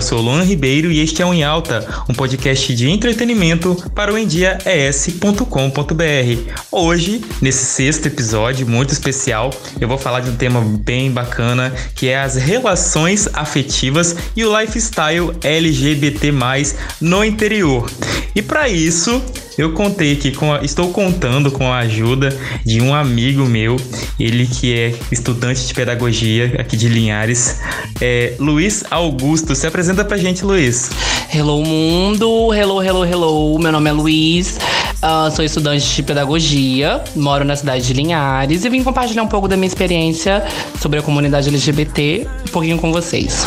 eu sou Luan Ribeiro e este é o Em Alta, um podcast de entretenimento para o endiaes.com.br. Hoje, nesse sexto episódio muito especial, eu vou falar de um tema bem bacana, que é as relações afetivas e o lifestyle LGBT+, no interior. E para isso, eu contei aqui com a, estou contando com a ajuda de um amigo meu, ele que é estudante de pedagogia aqui de Linhares, é Luiz Augusto. Se apresenta pra gente, Luiz. Hello mundo, hello, hello, hello. Meu nome é Luiz. Uh, sou estudante de pedagogia, moro na cidade de Linhares e vim compartilhar um pouco da minha experiência sobre a comunidade LGBT um pouquinho com vocês.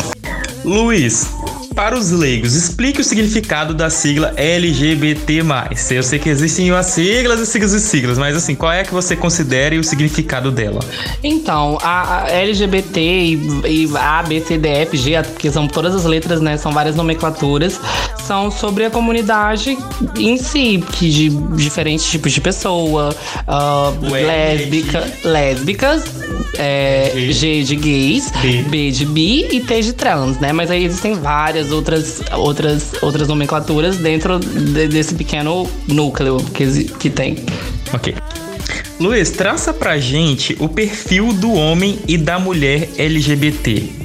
Luiz, para os leigos, explique o significado da sigla LGBT+. Eu sei que existem as siglas e siglas e siglas, mas assim, qual é que você considera o significado dela? Então, a, LGBT e, e A, B, C, D, F, G, que são todas as letras, né, são várias nomenclaturas, são sobre a comunidade em si, que de diferentes tipos de pessoa, uh, lésbica, lésbicas, é, G de gays, B. B de bi e T de trans, né? Mas aí existem várias várias outras, outras, outras nomenclaturas dentro de, desse pequeno núcleo que, que tem. Ok. Luiz, traça pra gente o perfil do homem e da mulher LGBT.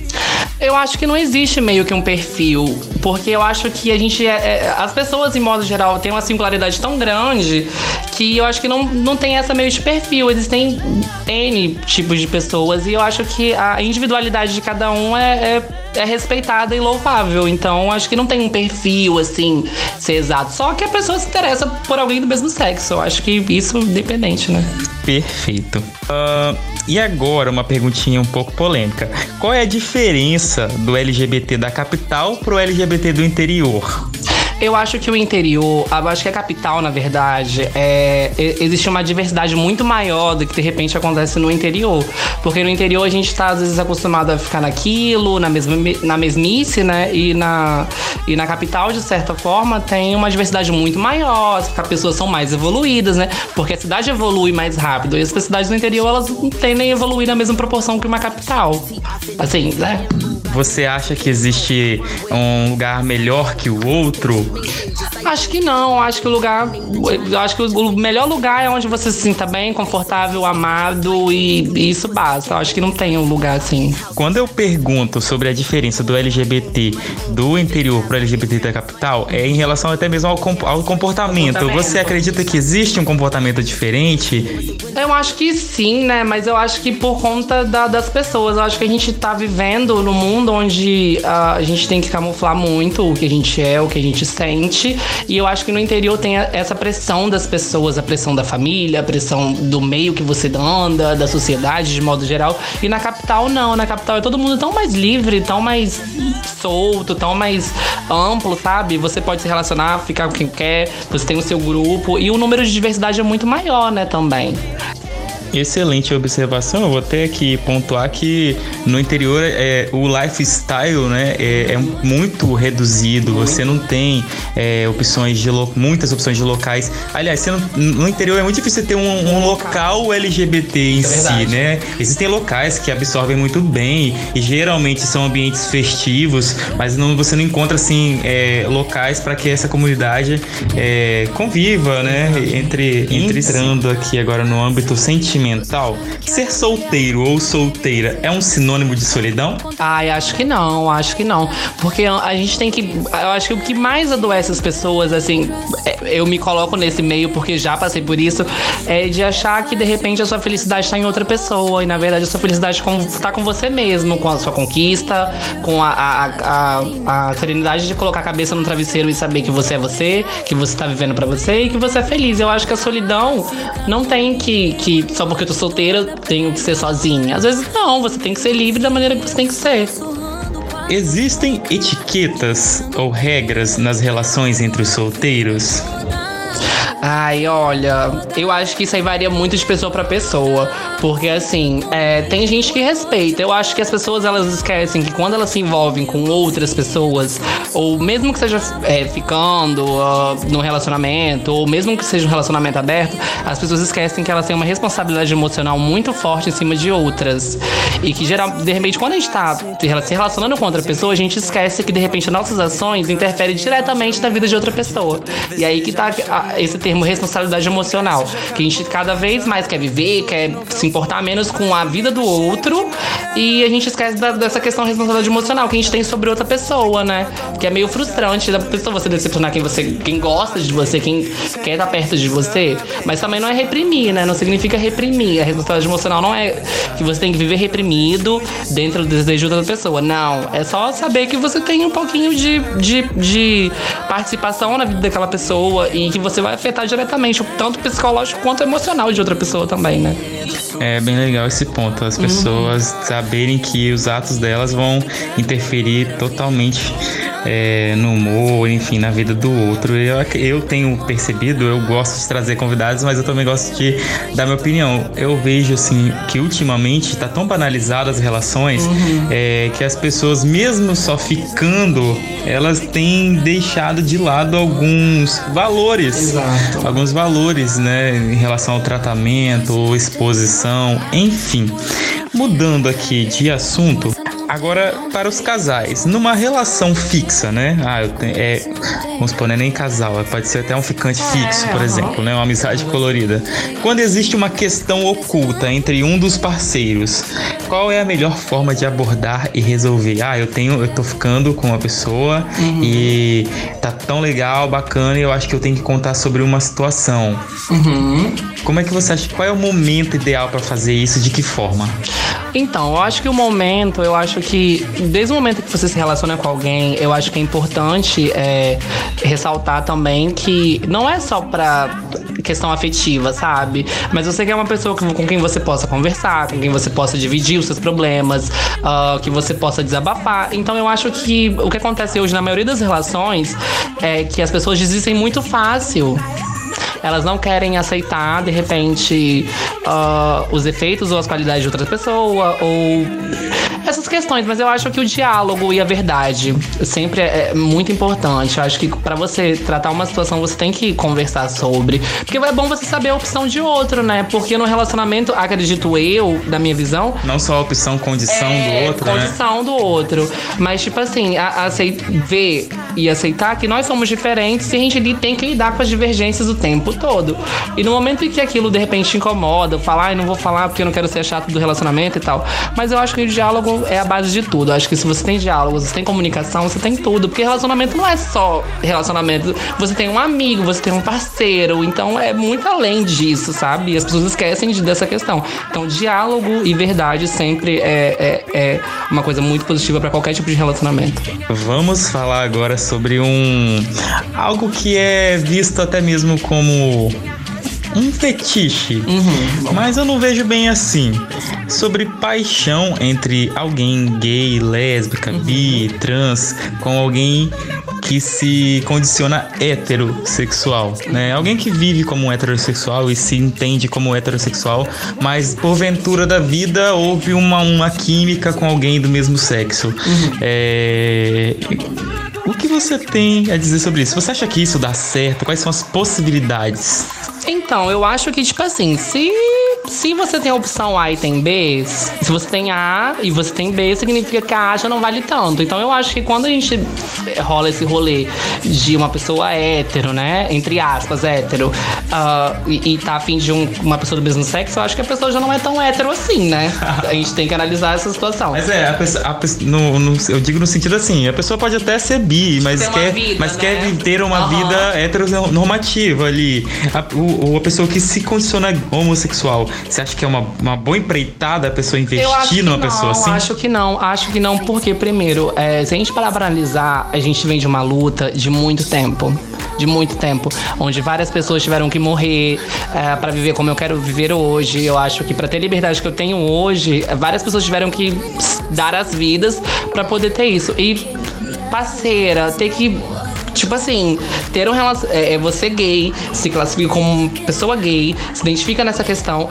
Eu acho que não existe meio que um perfil, porque eu acho que a gente. É, é, as pessoas, em modo geral, têm uma singularidade tão grande que eu acho que não, não tem essa meio de perfil. Existem N tipos de pessoas e eu acho que a individualidade de cada um é, é, é respeitada e louvável. Então, acho que não tem um perfil, assim, ser exato. Só que a pessoa se interessa por alguém do mesmo sexo. Eu acho que isso é independente, né? Perfeito. Uh, e agora, uma perguntinha um pouco polêmica. Qual é a diferença do LGBT da capital pro LGBT do interior? Eu acho que o interior, eu acho que a capital, na verdade, é, existe uma diversidade muito maior do que de repente acontece no interior. Porque no interior a gente tá, às vezes, acostumado a ficar naquilo, na, mesma, na mesmice, né? E na, e na capital, de certa forma, tem uma diversidade muito maior, as pessoas são mais evoluídas, né? Porque a cidade evolui mais rápido e as cidades do interior, elas não tendem a evoluir na mesma proporção que uma capital. Assim, né? Você acha que existe um lugar melhor que o outro? Acho que não. Acho que o lugar. Acho que o melhor lugar é onde você se sinta bem, confortável, amado e, e isso basta. Acho que não tem um lugar assim. Quando eu pergunto sobre a diferença do LGBT do interior para o LGBT da capital, é em relação até mesmo ao, ao comportamento. Você acredita que existe um comportamento diferente? Eu acho que sim, né? Mas eu acho que por conta da, das pessoas. Eu acho que a gente tá vivendo num mundo onde uh, a gente tem que camuflar muito o que a gente é, o que a gente sente. E eu acho que no interior tem essa pressão das pessoas, a pressão da família, a pressão do meio que você anda, da sociedade de modo geral. E na capital, não. Na capital é todo mundo tão mais livre, tão mais solto, tão mais amplo, sabe? Você pode se relacionar, ficar com quem quer, você tem o seu grupo. E o número de diversidade é muito maior, né, também. Excelente observação. Eu vou até aqui pontuar que no interior é, o lifestyle né, é, é muito reduzido. Você não tem é, opções de muitas opções de locais. Aliás, não, no interior é muito difícil ter um, um local LGBT em é si, né? Existem locais que absorvem muito bem e geralmente são ambientes festivos, mas não, você não encontra assim é, locais para que essa comunidade é, conviva, né? Entre, entre entrando aqui agora no âmbito sentimental sentimental, ser solteiro ou solteira é um sinônimo de solidão? Ai, acho que não, acho que não. Porque a gente tem que. Eu acho que o que mais adoece as pessoas, assim, é, eu me coloco nesse meio porque já passei por isso, é de achar que de repente a sua felicidade está em outra pessoa. E na verdade a sua felicidade está com você mesmo, com a sua conquista, com a, a, a, a serenidade de colocar a cabeça no travesseiro e saber que você é você, que você está vivendo para você e que você é feliz. Eu acho que a solidão não tem que, que só porque eu tô solteira, tenho que ser sozinha. Às vezes não, você tem que ser livre da maneira que você tem que ser. Existem etiquetas ou regras nas relações entre os solteiros? Ai, olha, eu acho que isso aí varia muito de pessoa para pessoa. Porque, assim, é, tem gente que respeita. Eu acho que as pessoas elas esquecem que quando elas se envolvem com outras pessoas, ou mesmo que seja é, ficando uh, num relacionamento, ou mesmo que seja um relacionamento aberto, as pessoas esquecem que elas têm uma responsabilidade emocional muito forte em cima de outras. E que, geral, de repente, quando a gente tá se relacionando com outra pessoa, a gente esquece que, de repente, nossas ações interferem diretamente na vida de outra pessoa. E aí que tá esse termo responsabilidade emocional. Que a gente cada vez mais quer viver, quer se importar menos com a vida do outro e a gente esquece da, dessa questão de responsabilidade emocional que a gente tem sobre outra pessoa, né? Que é meio frustrante da pessoa você decepcionar quem você, quem gosta de você, quem quer estar perto de você, mas também não é reprimir, né? Não significa reprimir. A responsabilidade emocional não é que você tem que viver reprimido dentro do desejo da pessoa. Não, é só saber que você tem um pouquinho de, de, de participação na vida daquela pessoa e que você vai afetar diretamente, tanto psicológico quanto emocional de outra pessoa também, né? É bem legal esse ponto, as pessoas uhum. saberem que os atos delas vão interferir totalmente é, no humor, enfim, na vida do outro. Eu, eu tenho percebido, eu gosto de trazer convidados, mas eu também gosto de dar minha opinião. Eu vejo, assim, que ultimamente está tão banalizado as relações uhum. é, que as pessoas, mesmo só ficando, elas têm deixado de lado alguns valores. Exato. Alguns valores, né, em relação ao tratamento, exposição, enfim. Mudando aqui de assunto, Agora, para os casais, numa relação fixa, né? Ah, eu tenho, é, vamos supor, não é nem casal, pode ser até um ficante fixo, por exemplo, né? Uma amizade colorida. Quando existe uma questão oculta entre um dos parceiros, qual é a melhor forma de abordar e resolver? Ah, eu tenho, eu tô ficando com uma pessoa uhum. e tá tão legal, bacana, e eu acho que eu tenho que contar sobre uma situação. Uhum. Como é que você acha? Qual é o momento ideal para fazer isso? De que forma? Então, eu acho que o momento, eu acho que desde o momento que você se relaciona com alguém, eu acho que é importante é, ressaltar também que não é só pra questão afetiva, sabe? Mas você quer uma pessoa com quem você possa conversar, com quem você possa dividir os seus problemas, uh, que você possa desabafar. Então eu acho que o que acontece hoje na maioria das relações é que as pessoas desistem muito fácil elas não querem aceitar, de repente, uh, os efeitos ou as qualidades de outra pessoa, ou questões, mas eu acho que o diálogo e a verdade sempre é, é muito importante. Eu acho que para você tratar uma situação, você tem que conversar sobre. Porque é bom você saber a opção de outro, né? Porque no relacionamento, acredito eu, da minha visão. Não só a opção, condição é, do outro, condição né? Condição do outro. Mas, tipo assim, a, a ver e aceitar que nós somos diferentes e a gente tem que lidar com as divergências o tempo todo. E no momento em que aquilo de repente incomoda, falar, ah, não vou falar porque eu não quero ser chato do relacionamento e tal. Mas eu acho que o diálogo é a base de tudo. Eu acho que se você tem diálogo, você tem comunicação, você tem tudo. Porque relacionamento não é só relacionamento. Você tem um amigo, você tem um parceiro. Então é muito além disso, sabe? E as pessoas esquecem dessa questão. Então, diálogo e verdade sempre é, é, é uma coisa muito positiva para qualquer tipo de relacionamento. Vamos falar agora sobre um algo que é visto até mesmo como um fetiche, uhum. mas eu não vejo bem assim. Sobre paixão entre alguém gay, lésbica, uhum. bi, trans, com alguém que se condiciona heterossexual, né? Alguém que vive como heterossexual e se entende como heterossexual, mas porventura da vida houve uma, uma química com alguém do mesmo sexo. Uhum. É... O que você tem a dizer sobre isso? Você acha que isso dá certo? Quais são as possibilidades? Então, eu acho que, tipo assim, se se você tem a opção A e tem B, se você tem A e você tem B, significa que a A já não vale tanto. Então eu acho que quando a gente rola esse rolê de uma pessoa hétero, né? Entre aspas, hétero, uh, e, e tá afim de um, uma pessoa do mesmo sexo, eu acho que a pessoa já não é tão hétero assim, né? A gente tem que analisar essa situação. Mas é, a pessoa, a pessoa no, no, eu digo no sentido assim, a pessoa pode até ser bi, mas quer, vida, mas né? quer ter uma uhum. vida heteronormativa ali. A, o, a pessoa que se condiciona homossexual você acha que é uma, uma boa empreitada a pessoa investir numa não, pessoa assim? Acho que não, acho que não, porque, primeiro, é, se a gente parar pra analisar, a gente vem de uma luta de muito tempo de muito tempo, onde várias pessoas tiveram que morrer é, para viver como eu quero viver hoje. Eu acho que para ter a liberdade que eu tenho hoje, várias pessoas tiveram que dar as vidas para poder ter isso. E parceira, ter que tipo assim, ter um relacionamento. É, é, você gay, se classifica como pessoa gay, se identifica nessa questão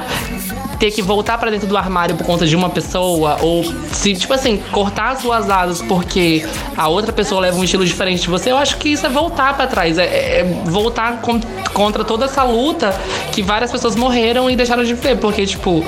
ter que voltar para dentro do armário por conta de uma pessoa, ou se, tipo assim, cortar as suas asas porque a outra pessoa leva um estilo diferente de você, eu acho que isso é voltar para trás, é, é, é voltar com, contra toda essa luta que várias pessoas morreram e deixaram de ver, porque, tipo,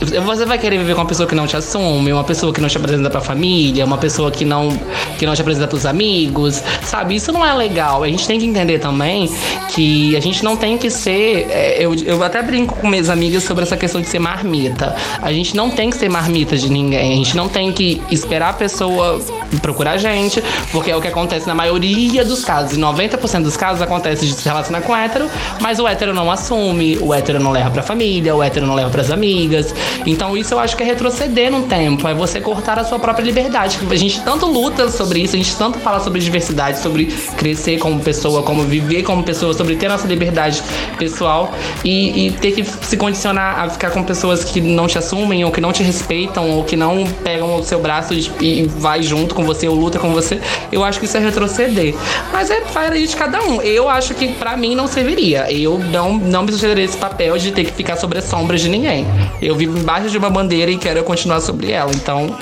você vai querer viver com uma pessoa que não te assume, uma pessoa que não te apresenta pra família, uma pessoa que não, que não te apresenta pros amigos, sabe? Isso não é legal. A gente tem que entender também que a gente não tem que ser. É, eu, eu até brinco com minhas amigas sobre essa questão de ser marmita. A gente não tem que ser marmita de ninguém. A gente não tem que esperar a pessoa procurar a gente, porque é o que acontece na maioria dos casos. Em 90% dos casos acontece de se relacionar com hétero, mas o hétero não assume, o hétero não leva pra família, o hétero não leva pras amigas. Então isso eu acho que é retroceder no tempo, é você cortar a sua própria liberdade. A gente tanto luta sobre isso, a gente tanto fala sobre diversidade, sobre crescer como pessoa, como viver como pessoa, sobre ter nossa liberdade pessoal e, e ter que se condicionar a ficar com pessoas que não te assumem ou que não te respeitam ou que não pegam o seu braço e, e vai junto com você ou luta com você. Eu acho que isso é retroceder. Mas é para de cada um. Eu acho que para mim não serviria. Eu não, não me sugeriria esse papel de ter que ficar sobre as sombras de ninguém. Eu vivo embaixo de uma bandeira e quero continuar sobre ela. Então.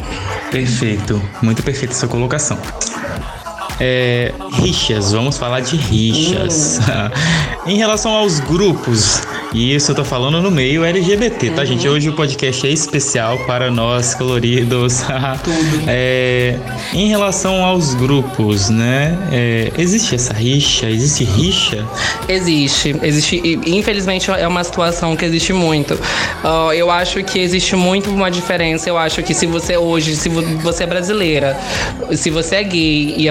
Perfeito. Muito perfeita sua colocação. É, rixas, vamos falar de rixas. Hum. em relação aos grupos, e isso eu tô falando no meio LGBT, tá, uhum. gente? Hoje o podcast é especial para nós coloridos. Tudo. É, em relação aos grupos, né? É, existe essa rixa? Existe rixa? Existe. Existe. Infelizmente é uma situação que existe muito. Uh, eu acho que existe muito uma diferença. Eu acho que se você hoje, se você é brasileira, se você é gay e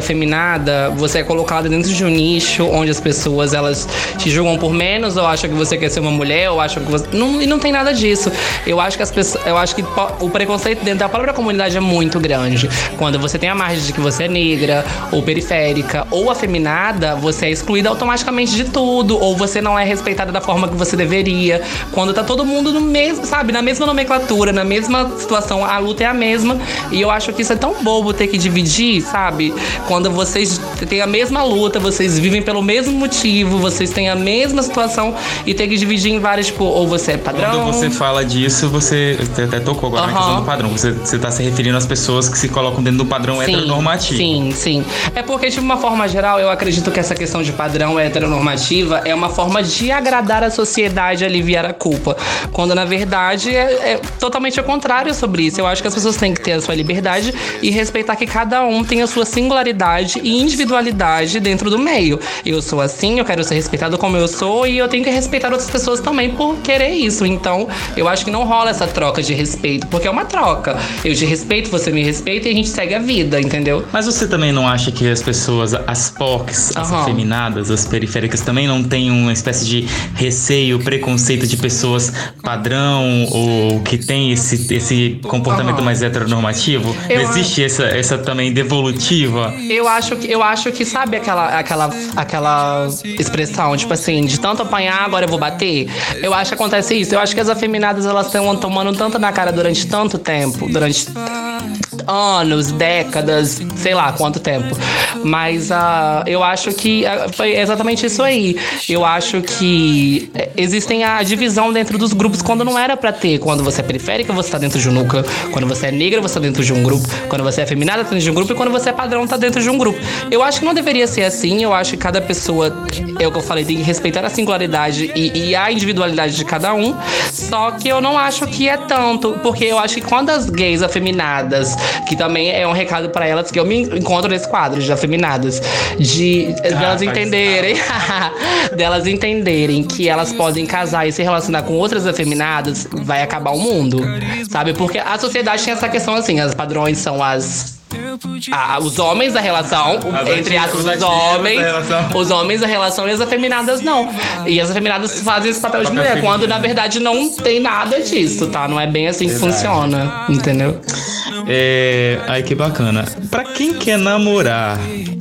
você é colocada dentro de um nicho onde as pessoas elas te julgam por menos ou acham que você quer ser uma mulher, ou acham que você. Não, e não tem nada disso. Eu acho que as pessoas. Eu acho que o preconceito dentro da própria comunidade é muito grande. Quando você tem a margem de que você é negra, ou periférica, ou afeminada, você é excluída automaticamente de tudo. Ou você não é respeitada da forma que você deveria. Quando tá todo mundo no mesmo, sabe, na mesma nomenclatura, na mesma situação, a luta é a mesma. E eu acho que isso é tão bobo ter que dividir, sabe? Quando vocês têm a mesma luta, vocês vivem pelo mesmo motivo, vocês têm a mesma situação e ter que dividir em várias, tipo, ou você é padrão. Quando você fala disso, você até tocou agora uhum. na questão do padrão. Você, você tá se referindo às pessoas que se colocam dentro do padrão sim, heteronormativo. Sim, sim. É porque, de uma forma geral, eu acredito que essa questão de padrão heteronormativa é uma forma de agradar a sociedade e aliviar a culpa. Quando, na verdade, é, é totalmente o contrário sobre isso. Eu acho que as pessoas têm que ter a sua liberdade e respeitar que cada um tem a sua singularidade e individualidade dentro do meio. Eu sou assim, eu quero ser respeitado como eu sou e eu tenho que respeitar outras pessoas também por querer isso. Então, eu acho que não rola essa troca de respeito, porque é uma troca. Eu te respeito, você me respeita e a gente segue a vida, entendeu? Mas você também não acha que as pessoas, as POCs, as uhum. afeminadas, as periféricas, também não têm uma espécie de receio, preconceito de pessoas padrão ou que tem esse, esse comportamento uhum. mais heteronormativo? Eu Existe essa, essa também devolutiva? Eu acho que, eu acho que sabe aquela, aquela, aquela expressão, tipo assim, de tanto apanhar, agora eu vou bater? Eu acho que acontece isso. Eu acho que as afeminadas elas estão tomando tanto na cara durante tanto tempo, durante anos, décadas, sei lá quanto tempo. Mas uh, eu acho que uh, foi exatamente isso aí. Eu acho que eh, existem a divisão dentro dos grupos quando não era para ter. Quando você é periférica, você tá dentro de um núcleo. Quando você é negra, você tá dentro de um grupo. Quando você é feminada, tá dentro de um grupo. E quando você é padrão, tá dentro de um grupo. Eu acho que não deveria ser assim. Eu acho que cada pessoa, é o que eu falei, tem que respeitar a singularidade e, e a individualidade de cada um. Só que eu não acho que é tanto. Porque eu acho que quando as gays afeminadas que também é um recado para elas que eu me encontro nesse quadro de afeminadas, de ah, delas entenderem, delas entenderem que elas podem casar e se relacionar com outras afeminadas, vai acabar o mundo, sabe? Porque a sociedade tem essa questão assim, as padrões são as ah, os homens da relação, as entre aspas, os homens, os homens da relação e as afeminadas não. E as afeminadas fazem esse papel de mulher, quando na verdade não tem nada disso, tá? Não é bem assim que funciona, entendeu? É. Ai, que bacana. Pra quem quer namorar.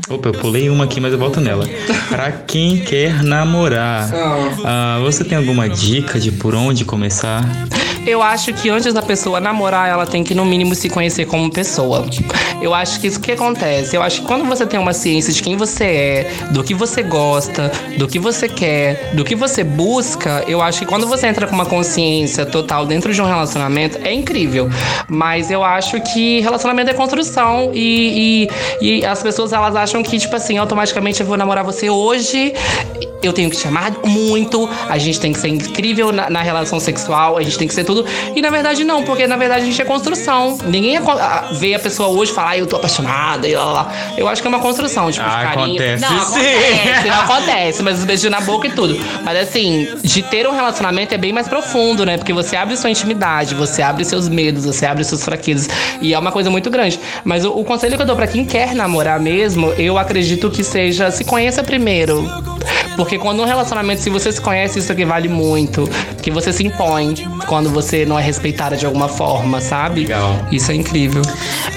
Opa, eu pulei uma aqui, mas eu volto nela. Pra quem quer namorar, ah, você tem alguma dica de por onde começar? Eu acho que antes da pessoa namorar, ela tem que, no mínimo, se conhecer como pessoa. Eu acho que isso que acontece. Eu acho que quando você tem uma ciência de quem você é, do que você gosta, do que você quer, do que você busca, eu acho que quando você entra com uma consciência total dentro de um relacionamento, é incrível. Mas eu acho que relacionamento é construção e, e, e as pessoas elas acham que, tipo assim, automaticamente eu vou namorar você hoje eu tenho que te amar muito, a gente tem que ser incrível na, na, relação sexual, a gente tem que ser tudo. E na verdade não, porque na verdade a gente é construção. Ninguém é, a, vê a pessoa hoje falar, ah, eu tô apaixonada e lá, lá. Eu acho que é uma construção, tipo, ah, carinho. Acontece, não, sim. acontece, não acontece, mas os beijos na boca e tudo. Mas assim, de ter um relacionamento é bem mais profundo, né? Porque você abre sua intimidade, você abre seus medos, você abre suas fraquezas. E é uma coisa muito grande. Mas o, o conselho que eu dou pra quem quer namorar mesmo, eu acredito que seja se conheça primeiro. Porque quando um relacionamento, se você se conhece, isso aqui vale muito. Que você se impõe quando você não é respeitada de alguma forma, sabe? Legal. Isso é incrível.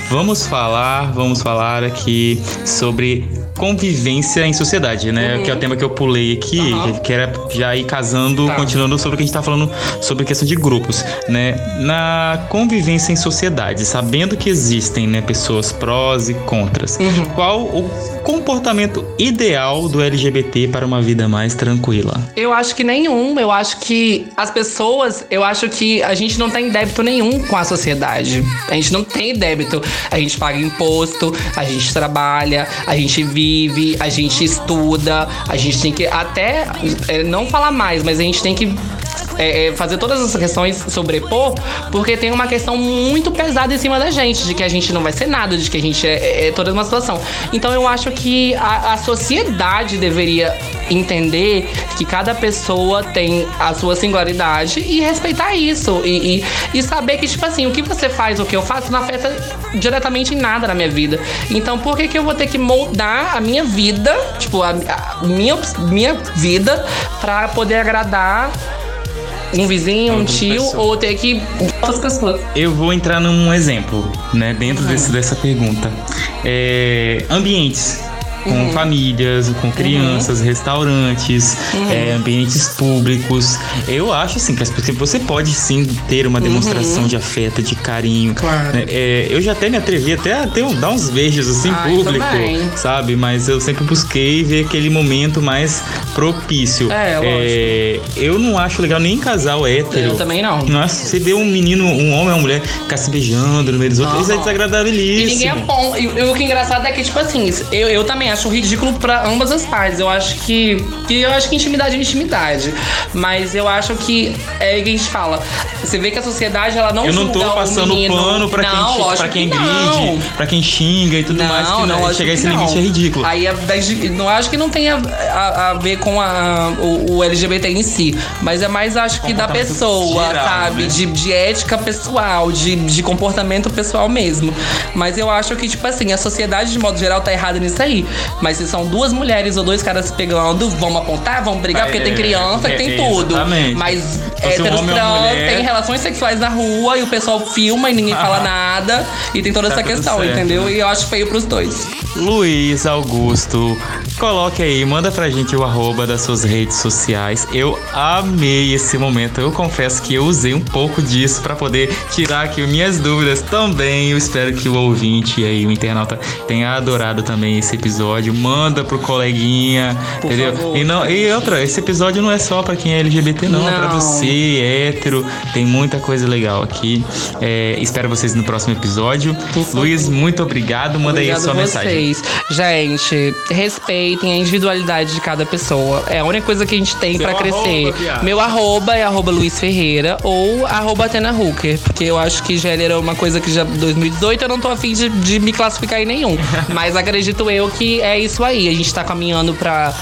Vamos falar, vamos falar aqui sobre convivência em sociedade, né? Uhum. Que é o tema que eu pulei aqui, uhum. que era já ir casando, tá. continuando sobre o que a gente tá falando sobre a questão de grupos, né? Na convivência em sociedade, sabendo que existem, né, pessoas prós e contras. Uhum. Qual o comportamento ideal do LGBT para uma vida mais tranquila? Eu acho que nenhum. Eu acho que as pessoas, eu acho que a gente não tem débito nenhum com a sociedade. A gente não tem débito. A gente paga imposto, a gente trabalha, a gente vive vive, a gente estuda, a gente tem que até é, não falar mais, mas a gente tem que é, é, fazer todas essas questões sobrepor, porque tem uma questão muito pesada em cima da gente, de que a gente não vai ser nada, de que a gente é, é, é toda uma situação. Então eu acho que a, a sociedade deveria entender que cada pessoa tem a sua singularidade e respeitar isso. E, e, e, saber que, tipo assim, o que você faz, o que eu faço, não afeta diretamente em nada na minha vida. Então, por que, que eu vou ter que moldar a minha vida, tipo, a, a minha, minha vida, para poder agradar um vizinho, um tio, pessoa. ou ter que outras pessoas. Eu vou entrar num exemplo, né, dentro desse, dessa pergunta. É, ambientes com uhum. famílias, com crianças, uhum. restaurantes, uhum. é, ambientes públicos. Eu acho assim que você pode sim ter uma demonstração uhum. de afeto, de carinho. Claro. É, eu já até me atrevi até a ter, dar uns beijos assim Ai, público, sabe? Mas eu sempre busquei ver aquele momento mais propício. É, é Eu não acho legal nem casal hétero. Eu também não. Nossa, você vê um menino, um homem ou uma mulher ficar se beijando no meio dos outros, isso é desagradabilíssimo. E ninguém é bom. E, e o que é engraçado é que, tipo assim, eu, eu também acho ridículo para ambas as partes. Eu acho que, que eu acho que intimidade é intimidade, mas eu acho que é o que a gente fala. Você vê que a sociedade ela não Eu não tô passando pano para quem para quem gride, para quem xinga e tudo não, mais, que não, chegar a esse limite é ridículo. Aí não acho que não tenha a, a ver com a, o, o, LGBT em si, mas é mais acho que da pessoa, geral, sabe, né? de, de ética pessoal, de, de comportamento pessoal mesmo. Mas eu acho que tipo assim, a sociedade de modo geral tá errada nisso aí. Mas se são duas mulheres ou dois caras se pegando, vamos apontar, vamos brigar, porque tem é, criança, é, tem tudo. Exatamente. Mas héteros um trans, tem relações sexuais na rua e o pessoal filma e ninguém fala nada. E tem toda tá essa questão, certo, entendeu? Né? E eu acho feio pros dois. Luiz Augusto, coloque aí, manda pra gente o arroba das suas redes sociais. Eu amei esse momento. Eu confesso que eu usei um pouco disso para poder tirar aqui minhas dúvidas também. Eu espero que o ouvinte aí, o internauta, tenha adorado também esse episódio. Manda pro coleguinha, Por entendeu? Favor, e, não, e outra, esse episódio não é só para quem é LGBT, não, não. é pra você, hétero. Tem muita coisa legal aqui. É, espero vocês no próximo episódio. Luiz, muito obrigado. Manda obrigado aí a sua mensagem. Gente, respeitem a individualidade de cada pessoa. É a única coisa que a gente tem para crescer. Arroba, Meu arroba é arroba Luiz Ferreira ou arroba Atena Hooker. Porque eu acho que gênero é uma coisa que já 2018 eu não tô afim de, de me classificar em nenhum. Mas acredito eu que é isso aí. A gente tá caminhando pra,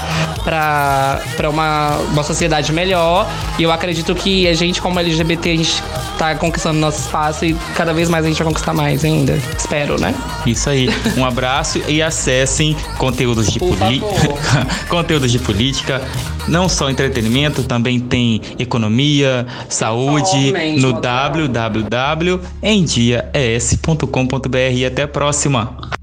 pra, pra uma, uma sociedade melhor. E eu acredito que a gente, como LGBT, a gente tá conquistando nosso espaço e cada vez mais a gente vai conquistar mais ainda. Espero, né? Isso aí. Um abraço e acessem conteúdos de política. conteúdos de política. Não só entretenimento, também tem economia, saúde no www.endiaes.com.br e até a próxima.